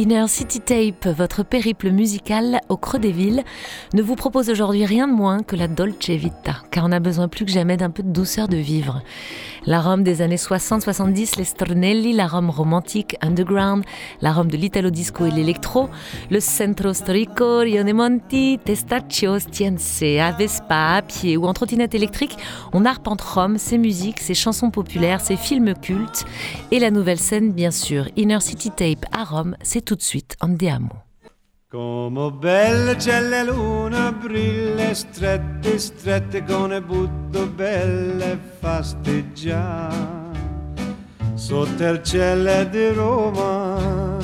Inner City Tape, votre périple musical au creux des villes, ne vous propose aujourd'hui rien de moins que la Dolce Vita, car on a besoin plus que jamais d'un peu de douceur de vivre. La Rome des années 60-70, les Stornelli, la Rome romantique, underground, la Rome de l'italo disco et l'électro, le Centro Storico, Rione Monti, Testaccio, Stiense, à Vespa, à pied ou en trottinette électrique, on arpente Rome, ses musiques, ses chansons populaires, ses films cultes et la nouvelle scène bien sûr. Inner City Tape à Rome, c'est tout de suite Andiamo. Come belle c'è la luna, brille strette, strette con le butto belle fasteggiare sotto il cielo di Roma.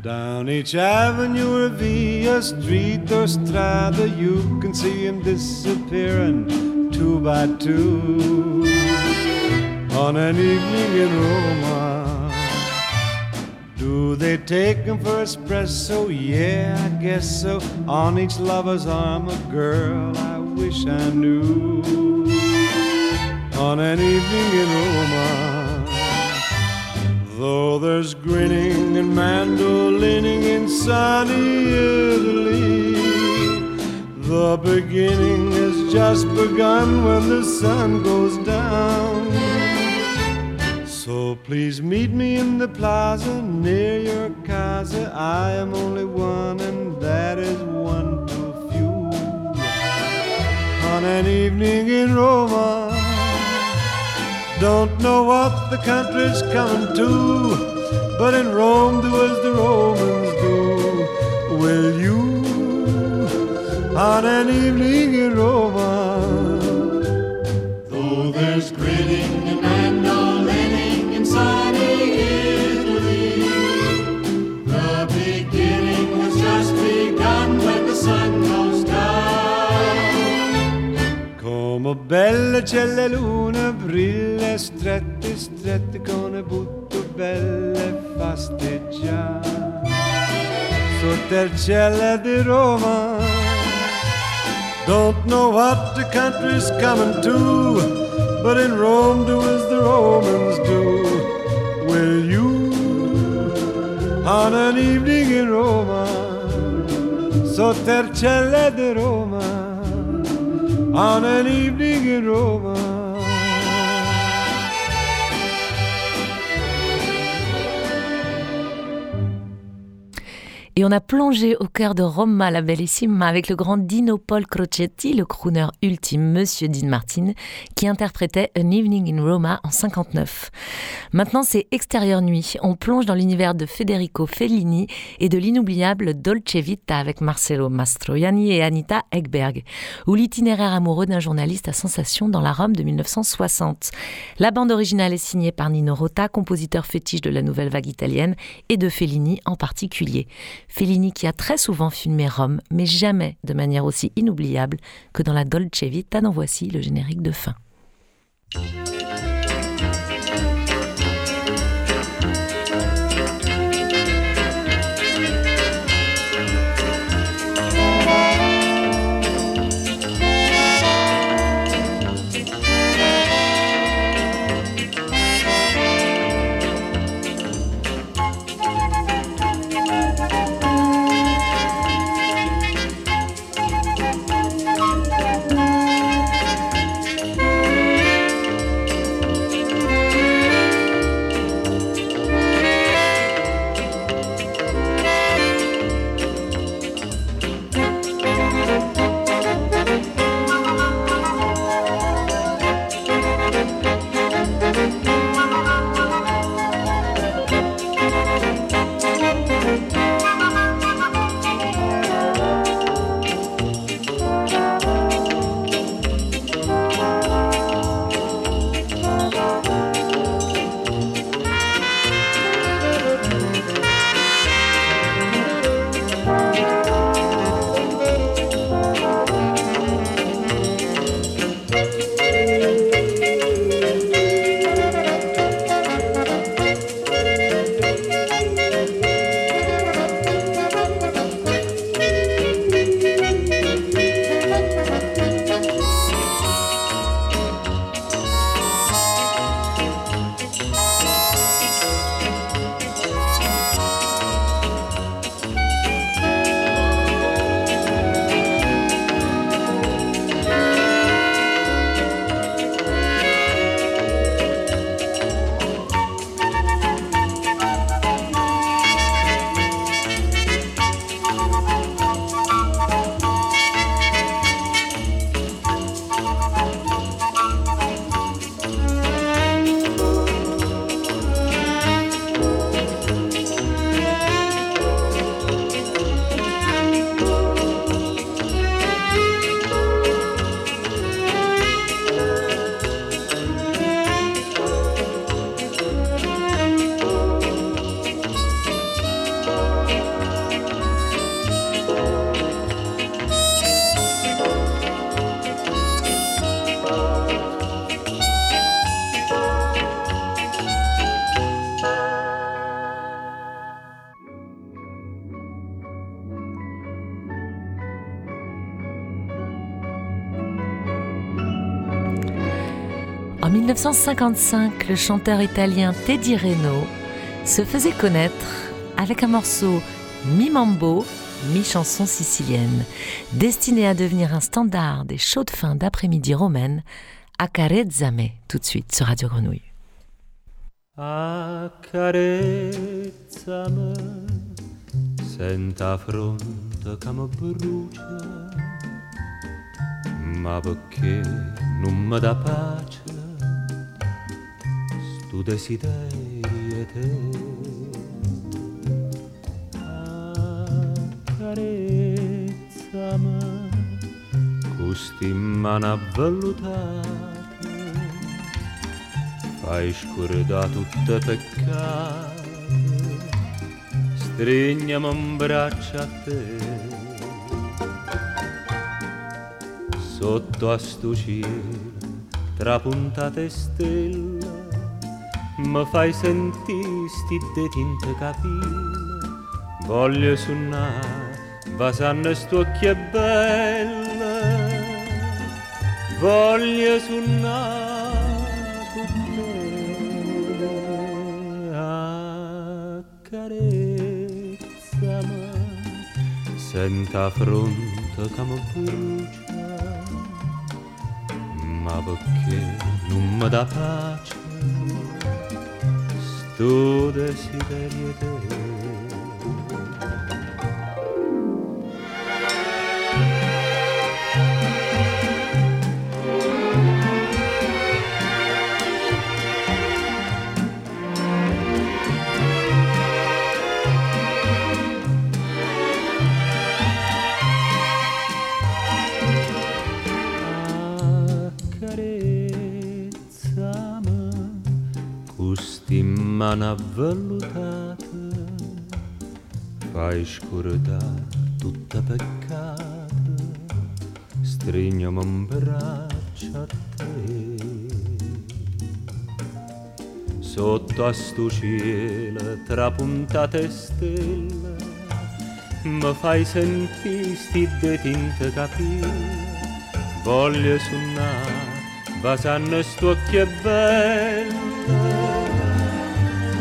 Down each avenue or via street or strada, you can see him disappearing two by two on an evening in Roma. Do they take him for espresso? Yeah, I guess so. On each lover's arm, a girl I wish I knew. On an evening in Roma. Though there's grinning and mandolining in sunny Italy, the beginning has just begun when the sun goes down. So please meet me in the plaza near your casa. I am only one, and that is one too few. On an evening in Roma. Don't know what the country's coming to, but in Rome do as the Romans do. Will you, on an evening in Roma? Though there's grinning and mandolining in sunny Italy, the beginning was just begun when the sun goes down. Come belle c'è la luna, brille strette, strette con le butto belle fasteggiare sotto il cielo di Roma. Don't know what the country's coming to, but in Rome do as the Romans do. Will you, on an evening in Roma, il cielo di Roma? on an evening in Roma. Et on a plongé au cœur de Roma la Bellissima avec le grand Dino Paul Crocetti, le crooner ultime, Monsieur Dean Martin, qui interprétait An Evening in Roma en 59. Maintenant, c'est Extérieur Nuit. On plonge dans l'univers de Federico Fellini et de l'inoubliable Dolce Vita avec Marcello Mastroianni et Anita Ekberg, ou l'itinéraire amoureux d'un journaliste à sensation dans la Rome de 1960. La bande originale est signée par Nino Rota, compositeur fétiche de la nouvelle vague italienne, et de Fellini en particulier. Fellini qui a très souvent filmé Rome, mais jamais de manière aussi inoubliable que dans la Dolce Vita. En voici le générique de fin. 1955, le chanteur italien Teddy Reno se faisait connaître avec un morceau mi-mambo, mi-chanson sicilienne, destiné à devenir un standard des shows de fin d'après-midi romaines, Accarezzame, tout de suite sur Radio Grenouille. Stu desiderio te. Accarezzame custi mano avvellutate fai scordare tutte peccate. Stringiamo un braccio a te. Sotto a sto cielo trapuntate stelle mi fai sentire sti tinte capille voglio suonare basanno sto occhie belle voglio suonare con te accarezzami senta fronte che mi brucia. Ma perché non mi dà pace tu deciderie te mano avvellutate fai scordare tutta peccate stringiami un braccio a te sotto a sto cielo trapuntate stelle mi fai sentire sti de tinte capille voglio suonare basanno sto occhie belle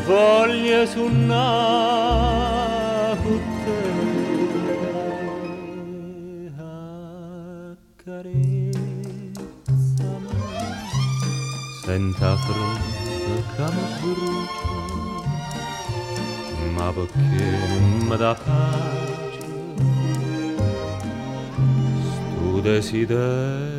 voglio suonare con te accarezzami senta fronte che mi brucia ma perché mi dà pace sto desiderio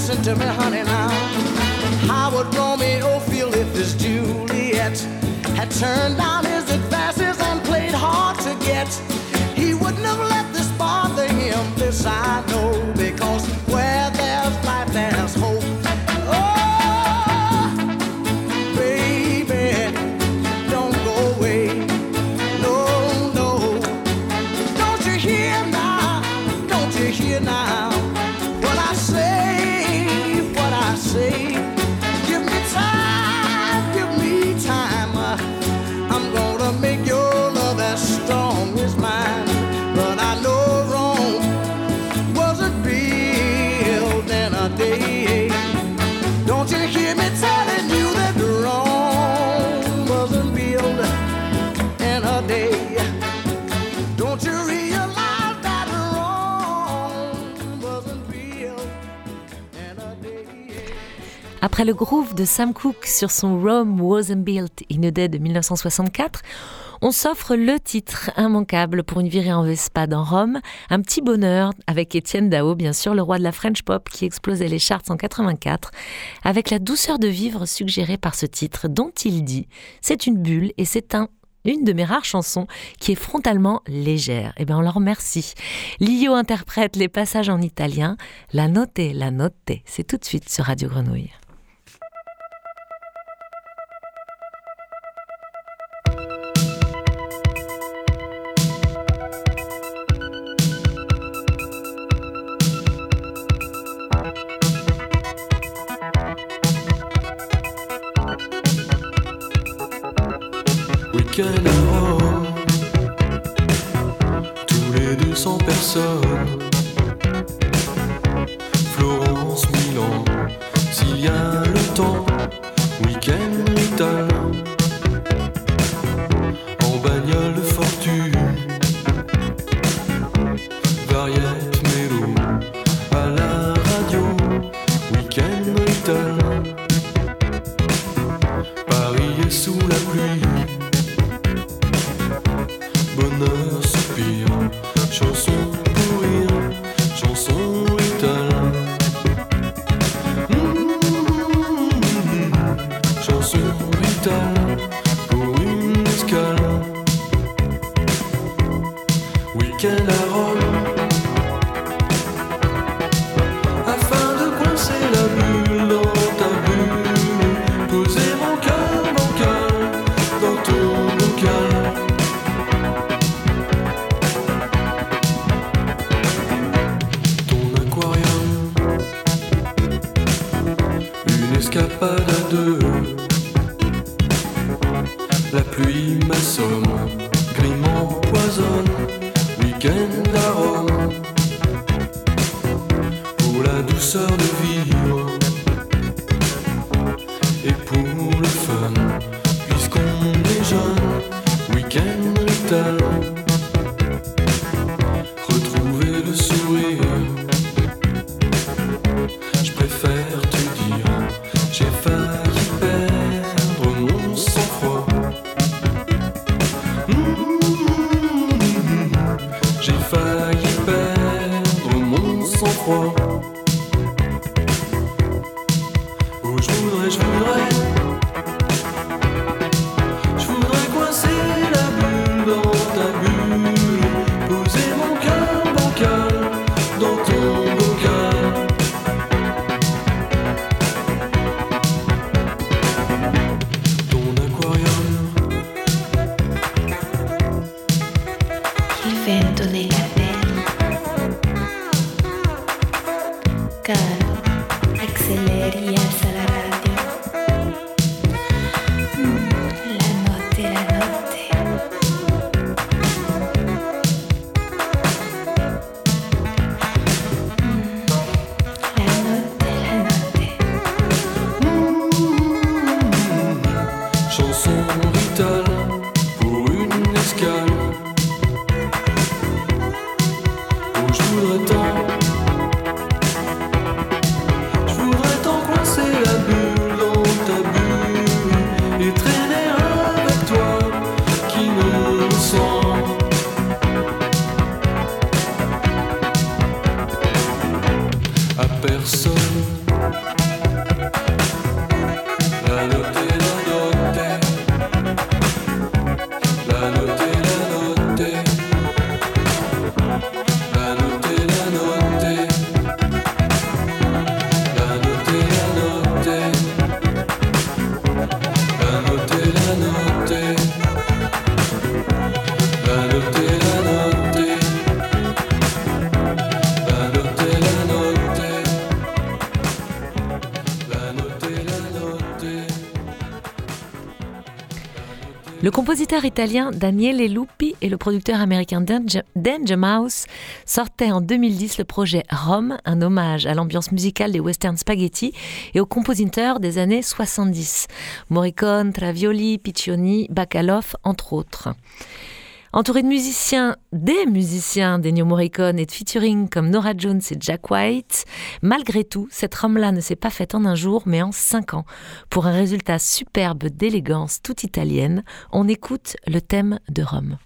Listen to me, honey, now. How would Romeo feel if his Juliet had turned down his advances and played hard to get? He wouldn't have let this bother him, this I know, because Après le groove de Sam Cooke sur son Rome Wasn't Built in a Day de 1964, on s'offre le titre immanquable pour une virée en Vespa dans Rome, un petit bonheur avec Étienne Dao, bien sûr, le roi de la French pop qui explosait les charts en 84, avec la douceur de vivre suggérée par ce titre dont il dit C'est une bulle et c'est un une de mes rares chansons qui est frontalement légère. Eh bien, on leur remercie. Lio interprète les passages en italien. La note, la note, c'est tout de suite sur Radio Grenouille. sans personne. 出来出来 Le compositeur italien Daniele Lupi et le producteur américain Danger Mouse sortaient en 2010 le projet Rome, un hommage à l'ambiance musicale des western spaghetti et aux compositeurs des années 70, Morricone, Travioli, Piccioni, Bacalov, entre autres. Entouré de musiciens, des musiciens d'Ennio Morricone et de featuring comme Nora Jones et Jack White, malgré tout, cette Rome-là ne s'est pas faite en un jour, mais en cinq ans. Pour un résultat superbe d'élégance toute italienne, on écoute le thème de Rome.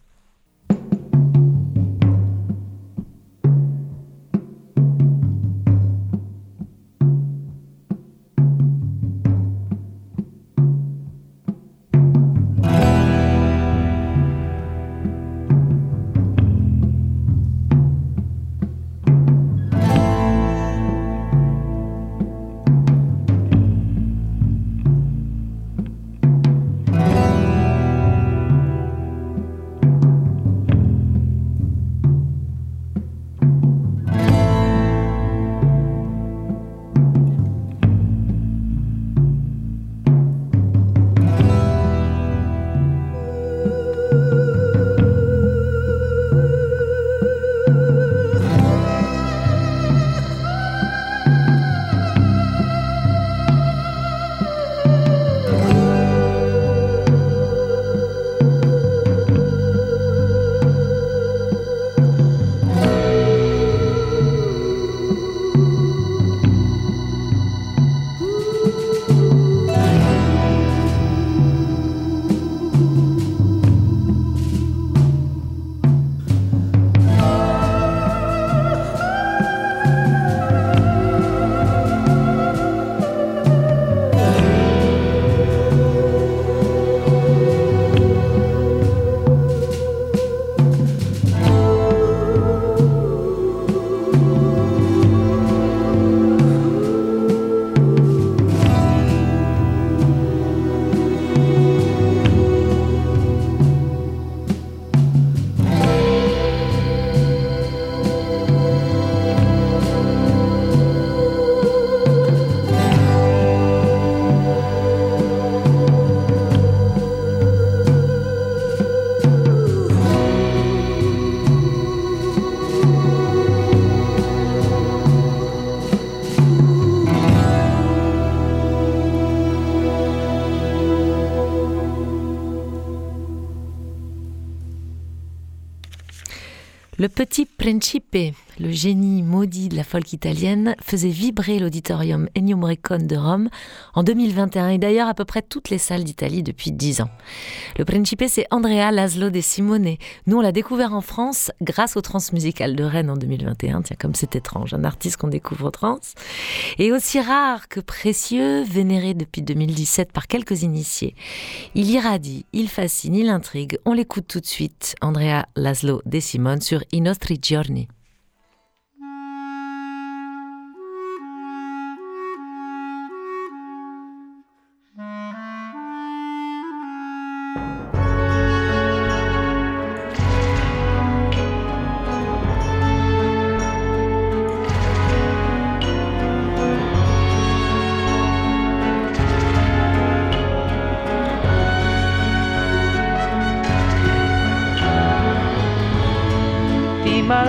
Petit Principe, le génie maudit de la folk italienne, faisait vibrer l'auditorium Ennio Morricone de Rome en 2021 et d'ailleurs à peu près toutes les salles d'Italie depuis dix ans. Le Principe, c'est Andrea Laszlo de Simone. Nous, on l'a découvert en France grâce au Transmusical de Rennes en 2021. Tiens, comme c'est étrange, un artiste qu'on découvre au Trans. Et aussi rare que précieux, vénéré depuis 2017 par quelques initiés. Il irradie, il fascine, il intrigue. On l'écoute tout de suite, Andrea Laszlo de Simone sur I nostri giorni.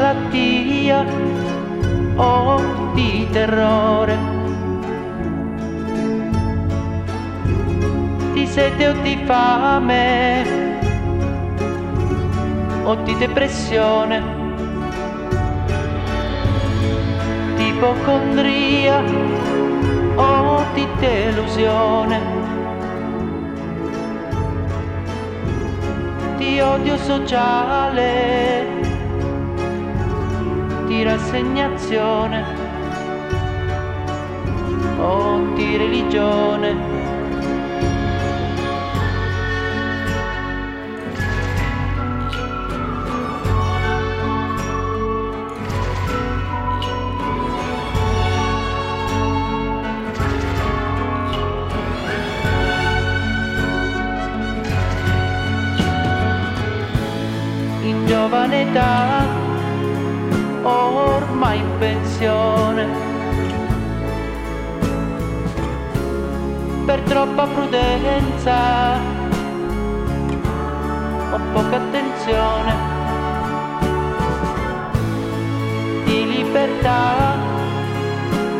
Malattia o di terrore, di sete o di fame o di depressione, di ipocondria o di delusione. Di odio sociale di rassegnazione o di religione. Giovane età pensione. Per troppa prudenza ho poca attenzione, di libertà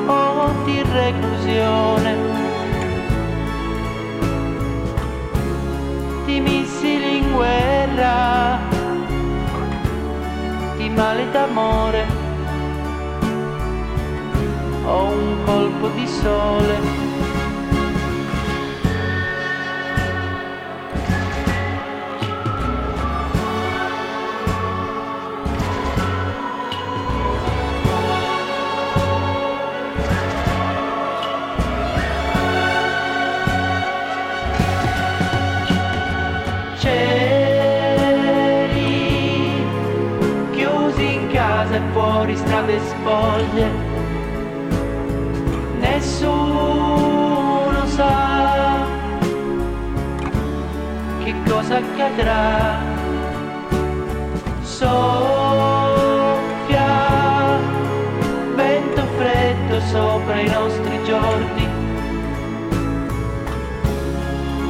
o di reclusione, di missili in guerra, di male d'amore o un colpo di sole. Chiusi in casa e fuori strade spoglie nessuno sa che cosa accadrà. Soffia vento freddo sopra i nostri giorni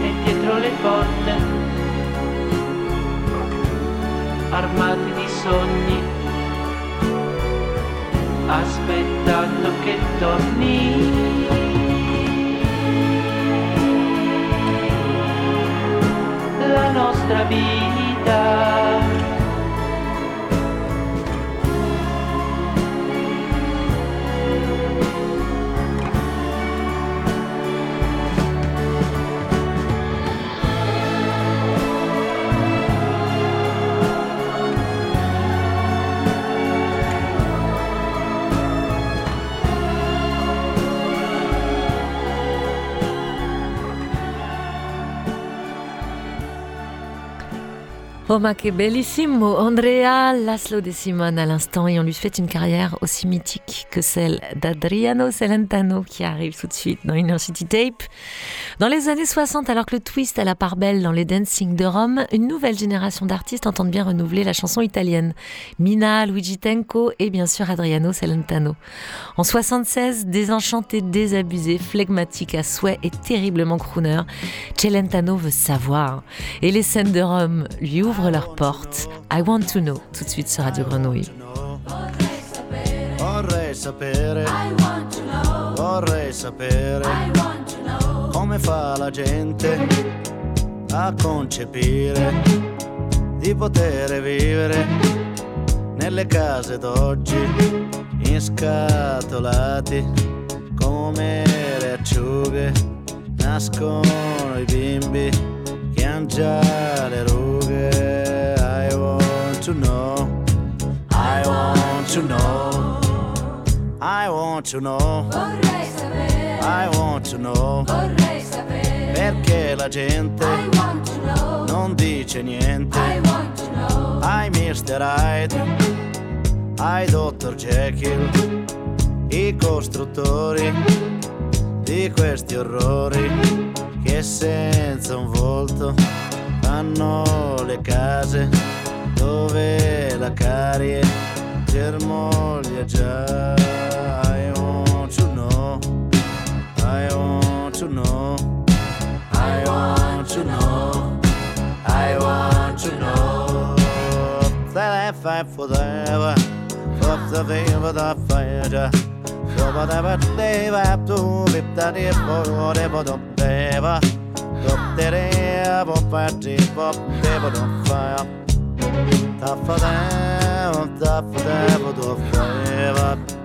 e dietro le porte armati di sogni aspettando che torni. La nostra vita. Oh ma que bellissimo Andrea Laszlo de Simone à l'instant et on lui souhaite une carrière aussi mythique que celle d'Adriano Celentano qui arrive tout de suite dans University Tape. Dans les années 60, alors que le twist à la part belle dans les dancing de Rome, une nouvelle génération d'artistes entendent bien renouveler la chanson italienne. Mina, Luigi Tenco et bien sûr Adriano Celentano. En 76, désenchanté, désabusé, flegmatique à souhait et terriblement crooner, Celentano veut savoir. Et les scènes de Rome lui ouvrent leurs portes. I want to know, tout de suite sur Radio Grenouille. Sapere, vorrei sapere come fa la gente a concepire di poter vivere nelle case d'oggi inscatolati come le acciughe. Nascono i bimbi che hanno già le rughe. I want to know. I want to know I want to know Vorrei sapere, I want to know vorrei sapere. perché la gente I non dice niente I want to know. ai Mr. Hyde ai Dr. Jekyll i costruttori di questi orrori che senza un volto fanno le case dove la carie germoglia già I want to know. I want to know. I want to know. That I fight forever of the fever the fire whatever they have to live that if for whatever the fever Up there, up at the pop, never don't fire. Top for them, top for them, do forever.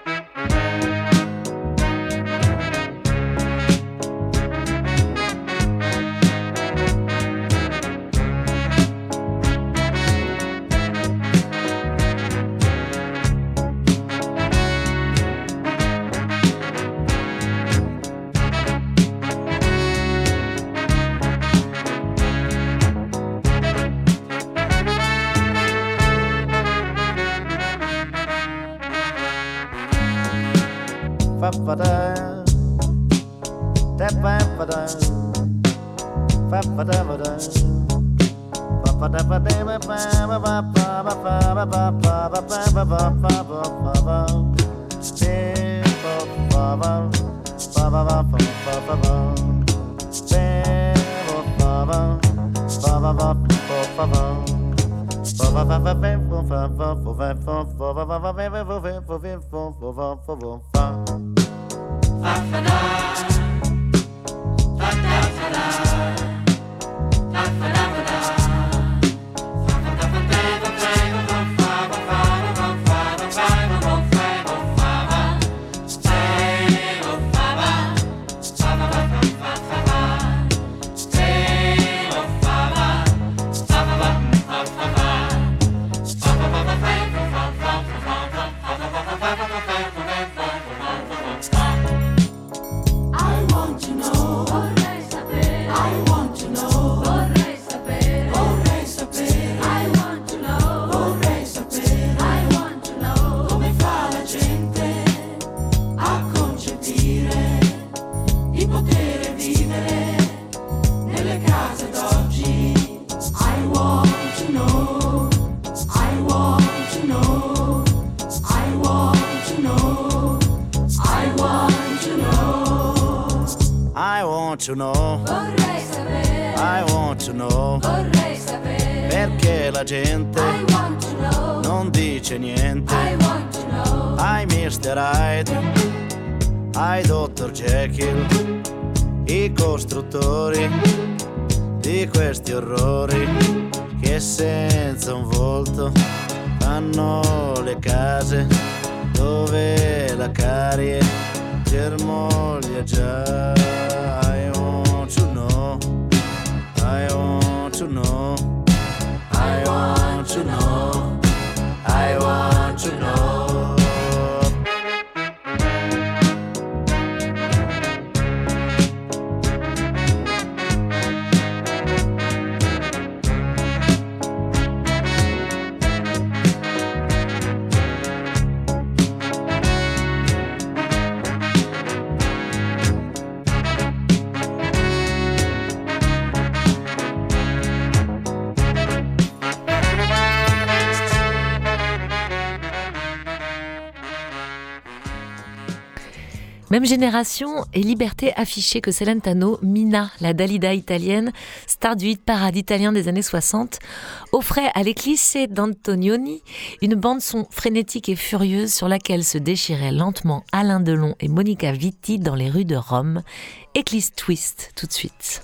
want to know, Vorrei sapere, I want to know vorrei sapere. perché la gente I want to know, non dice niente. I want to know. Ai Mr. Hyde, ai Dr. Jekyll, i costruttori di questi orrori che senza un volto fanno le case dove la carie germoglia già. I want to know, I want to know, I want to know. Même génération et liberté affichée que Celentano, Mina, la Dalida italienne, star du hit parade italien des années 60, offrait à l'Eclisse d'Antonioni une bande-son frénétique et furieuse sur laquelle se déchiraient lentement Alain Delon et Monica Vitti dans les rues de Rome. Église Twist, tout de suite.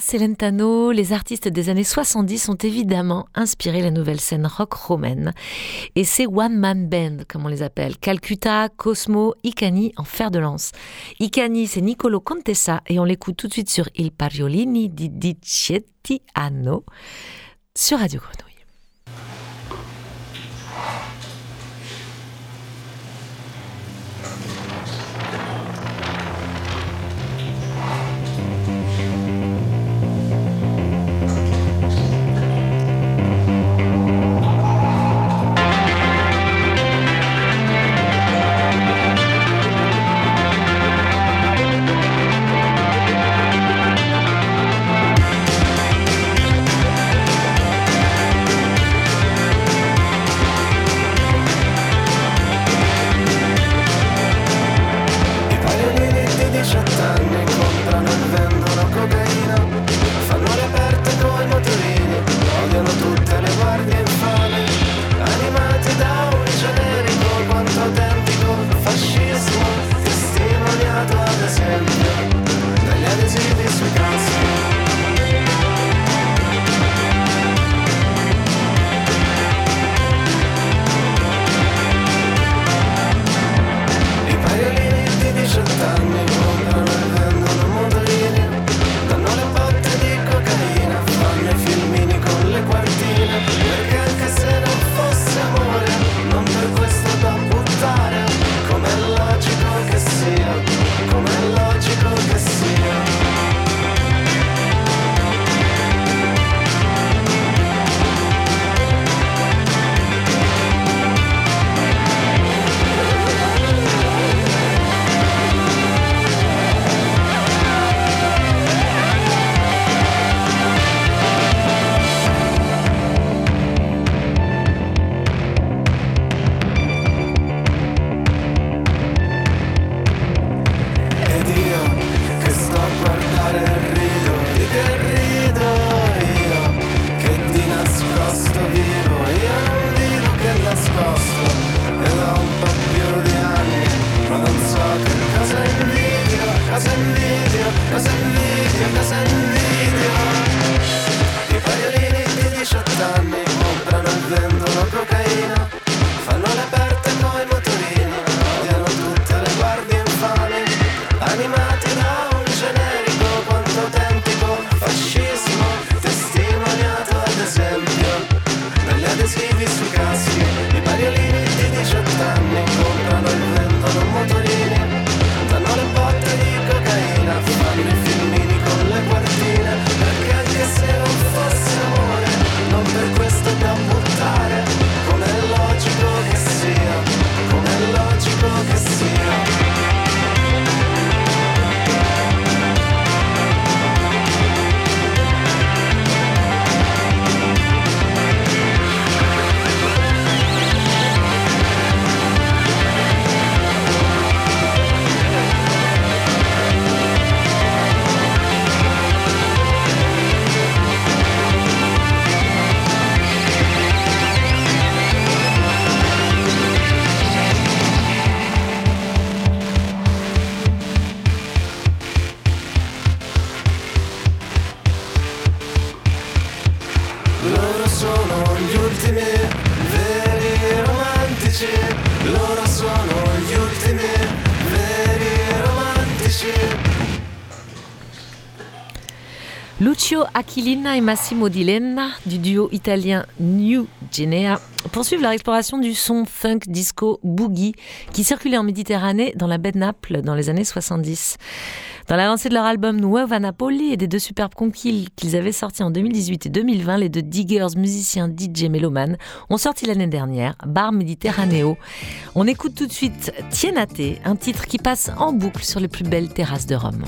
Celentano, les artistes des années 70 ont évidemment inspiré la nouvelle scène rock romaine. Et c'est One Man Band, comme on les appelle. Calcutta, Cosmo, Icani en fer de lance. Icani, c'est Nicolo Contessa et on l'écoute tout de suite sur Il Pariolini di Dicettiano sur Radio Grenouille. Aquilina et Massimo Di Lenna du duo italien New Genea poursuivent leur exploration du son funk disco boogie qui circulait en Méditerranée dans la baie de Naples dans les années 70. Dans la lancée de leur album Nuova Napoli et des deux superbes conquilles qu'ils avaient sortis en 2018 et 2020, les deux diggers musiciens DJ Meloman ont sorti l'année dernière Bar Mediterraneo. On écoute tout de suite Tienate, un titre qui passe en boucle sur les plus belles terrasses de Rome.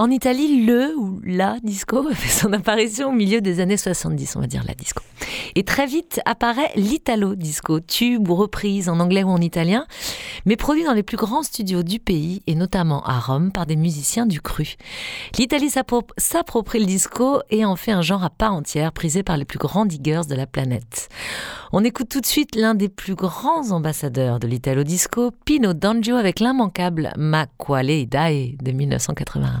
En Italie, le ou la disco fait son apparition au milieu des années 70, on va dire la disco. Et très vite apparaît l'italo disco, tube ou reprise en anglais ou en italien, mais produit dans les plus grands studios du pays et notamment à Rome par des musiciens du cru. L'Italie s'appro- s'approprie le disco et en fait un genre à part entière prisé par les plus grands diggers de la planète. On écoute tout de suite l'un des plus grands ambassadeurs de l'italo disco, Pino D'Angio avec l'immanquable Ma quale dai de 1981.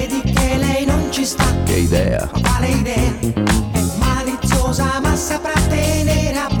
Ci sta? che idea, Quale idea? È maliziosa ma saprà tenere a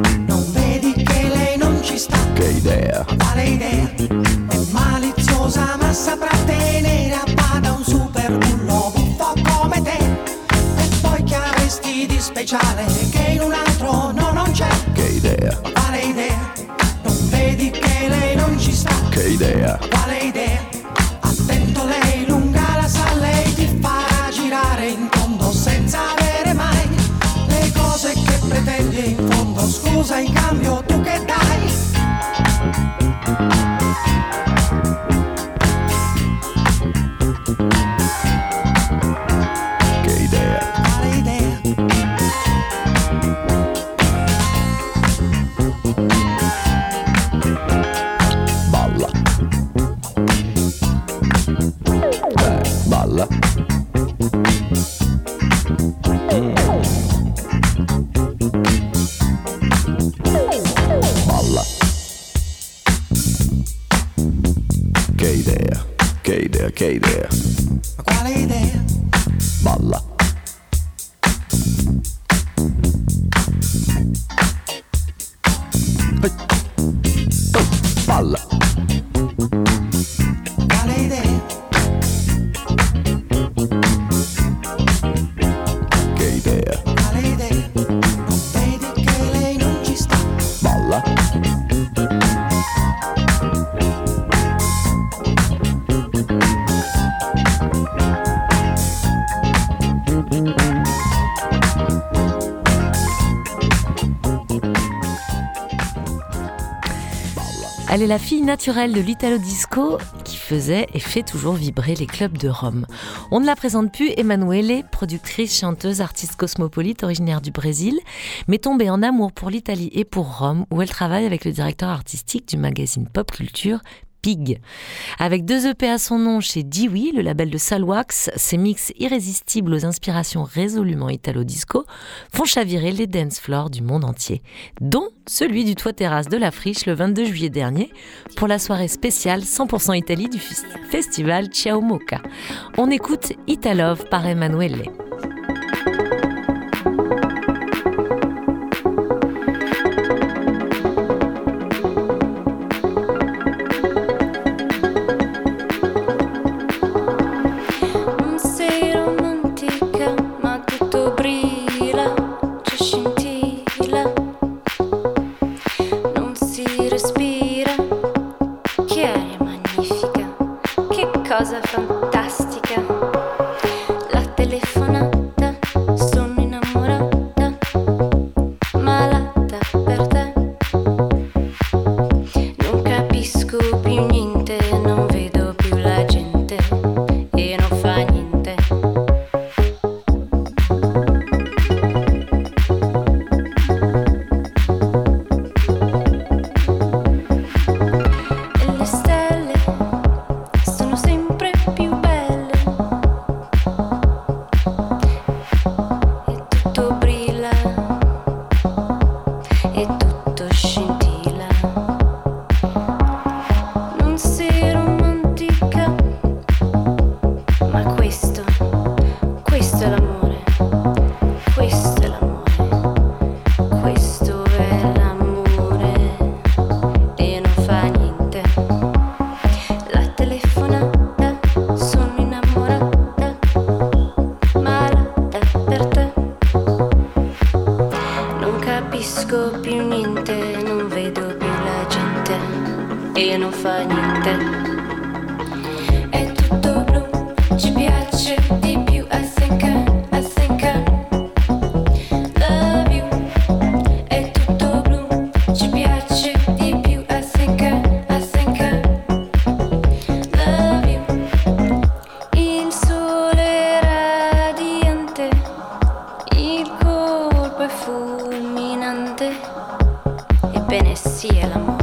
Ci sta? che idea, Quale idea? È maliziosa ma saprà tenere a bada un super bullo buffo come te. E poi che avresti di speciale Elle est la fille naturelle de l'Italo Disco qui faisait et fait toujours vibrer les clubs de Rome. On ne la présente plus, Emanuele, productrice, chanteuse, artiste cosmopolite originaire du Brésil, mais tombée en amour pour l'Italie et pour Rome, où elle travaille avec le directeur artistique du magazine Pop Culture, avec deux EP à son nom chez Diwi, le label de Salwax, ces mix irrésistibles aux inspirations résolument italo-disco font chavirer les dance floors du monde entier, dont celui du toit terrasse de la Friche le 22 juillet dernier pour la soirée spéciale 100% Italie du festival Ciao Moca. On écoute Italove par Emanuele. si el.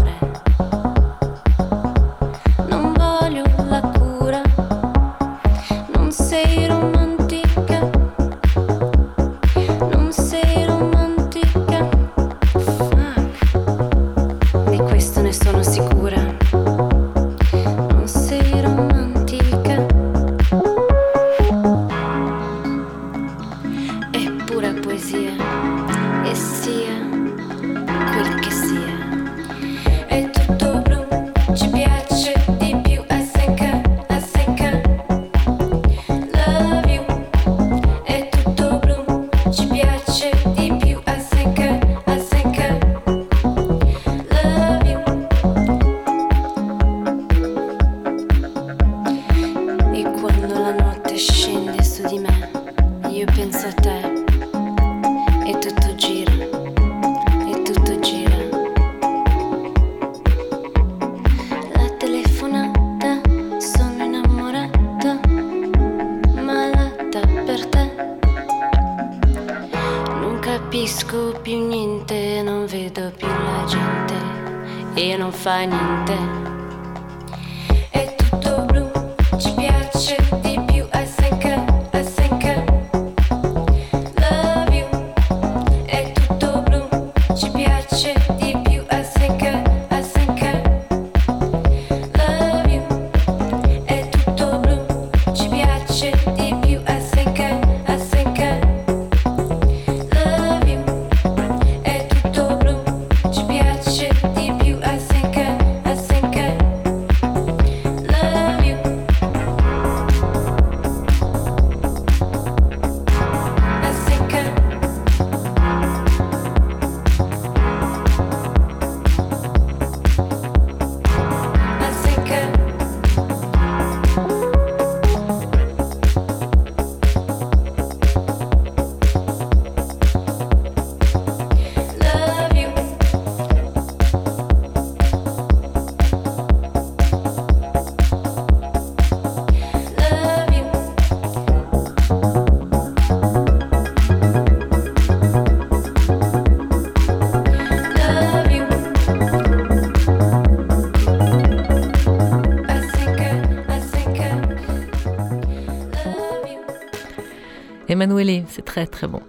Emanuele, c'est très très bon.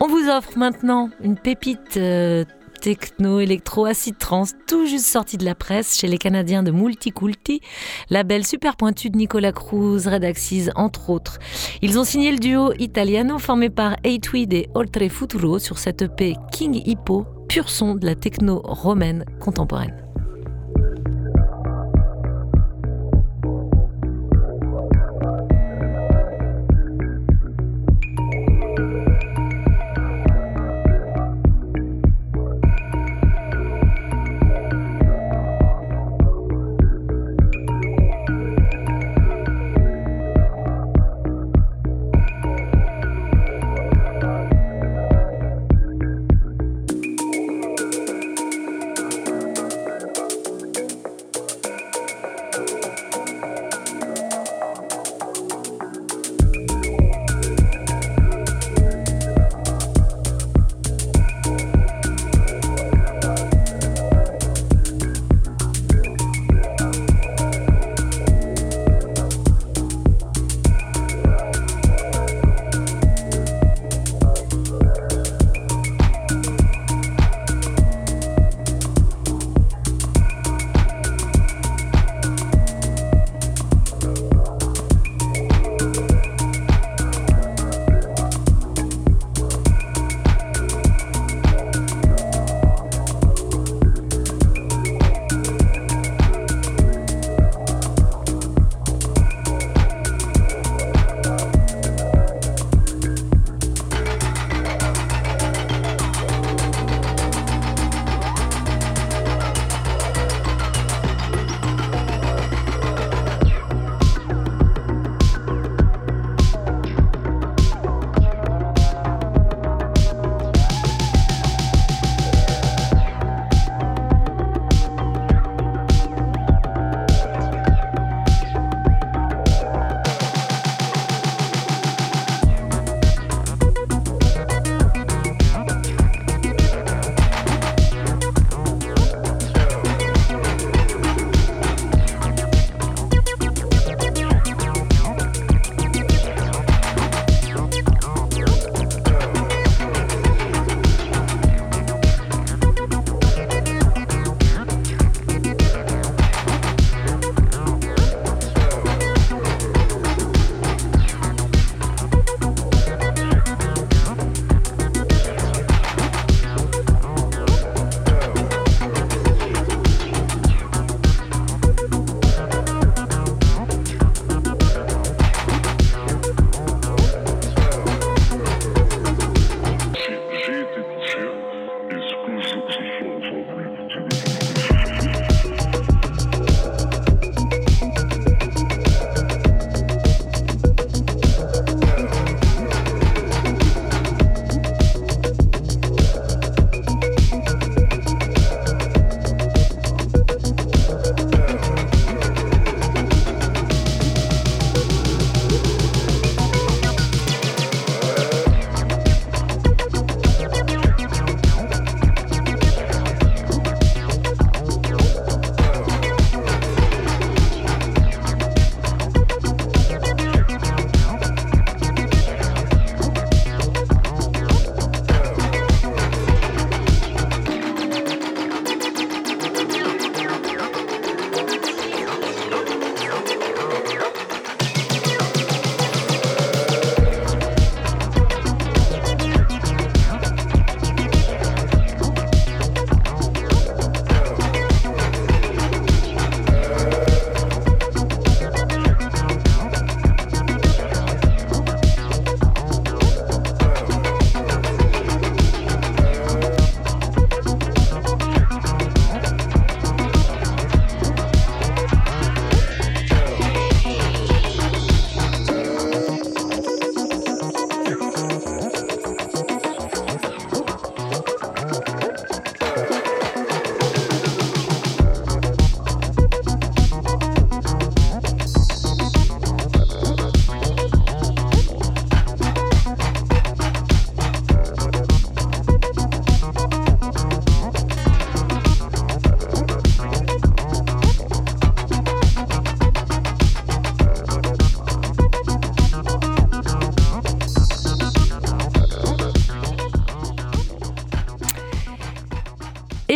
On vous offre maintenant une pépite euh, techno, électro, acid trans, tout juste sortie de la presse chez les Canadiens de Multiculti, label super pointu de Nicolas Cruz, Red Axis, entre autres. Ils ont signé le duo italiano formé par Eightweed et Oltre Futuro sur cette EP King Hippo, pur son de la techno romaine contemporaine.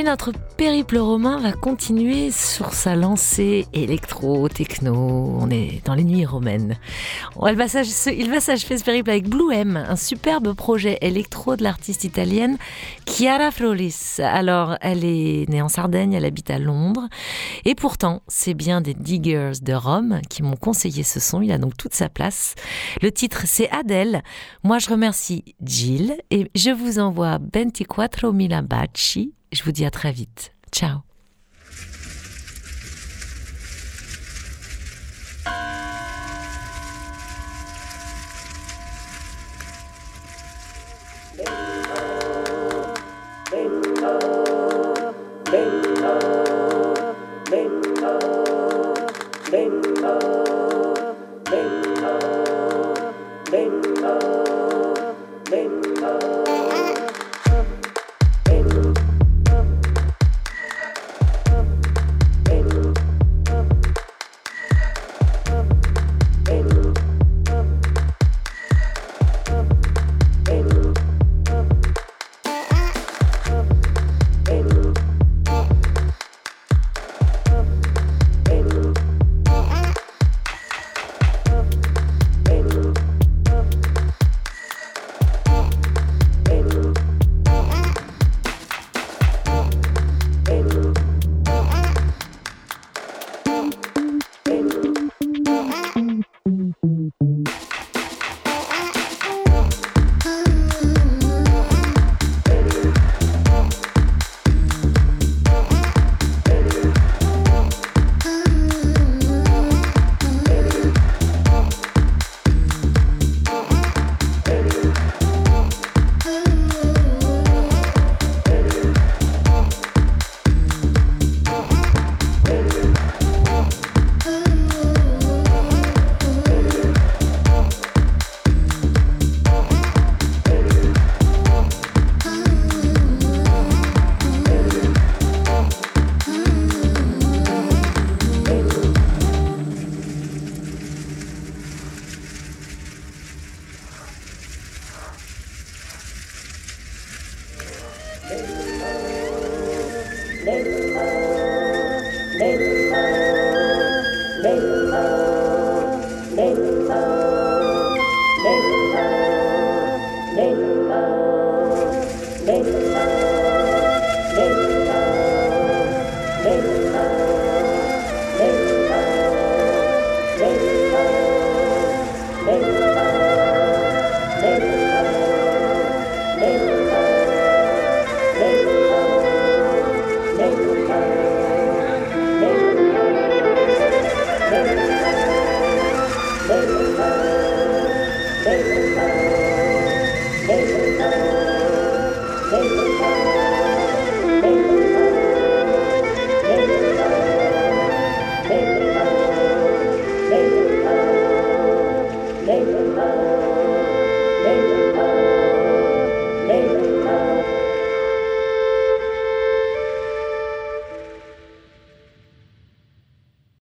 Notre périple romain va continuer sur sa lancée électro, techno. On est dans les nuits romaines. Il va s'achever ce périple avec Blue M, un superbe projet électro de l'artiste italienne Chiara Floris. Alors, elle est née en Sardaigne, elle habite à Londres. Et pourtant, c'est bien des diggers de Rome qui m'ont conseillé ce son. Il a donc toute sa place. Le titre, c'est Adèle. Moi, je remercie Jill et je vous envoie 24.000 baci. Je vous dis à très vite. Ciao.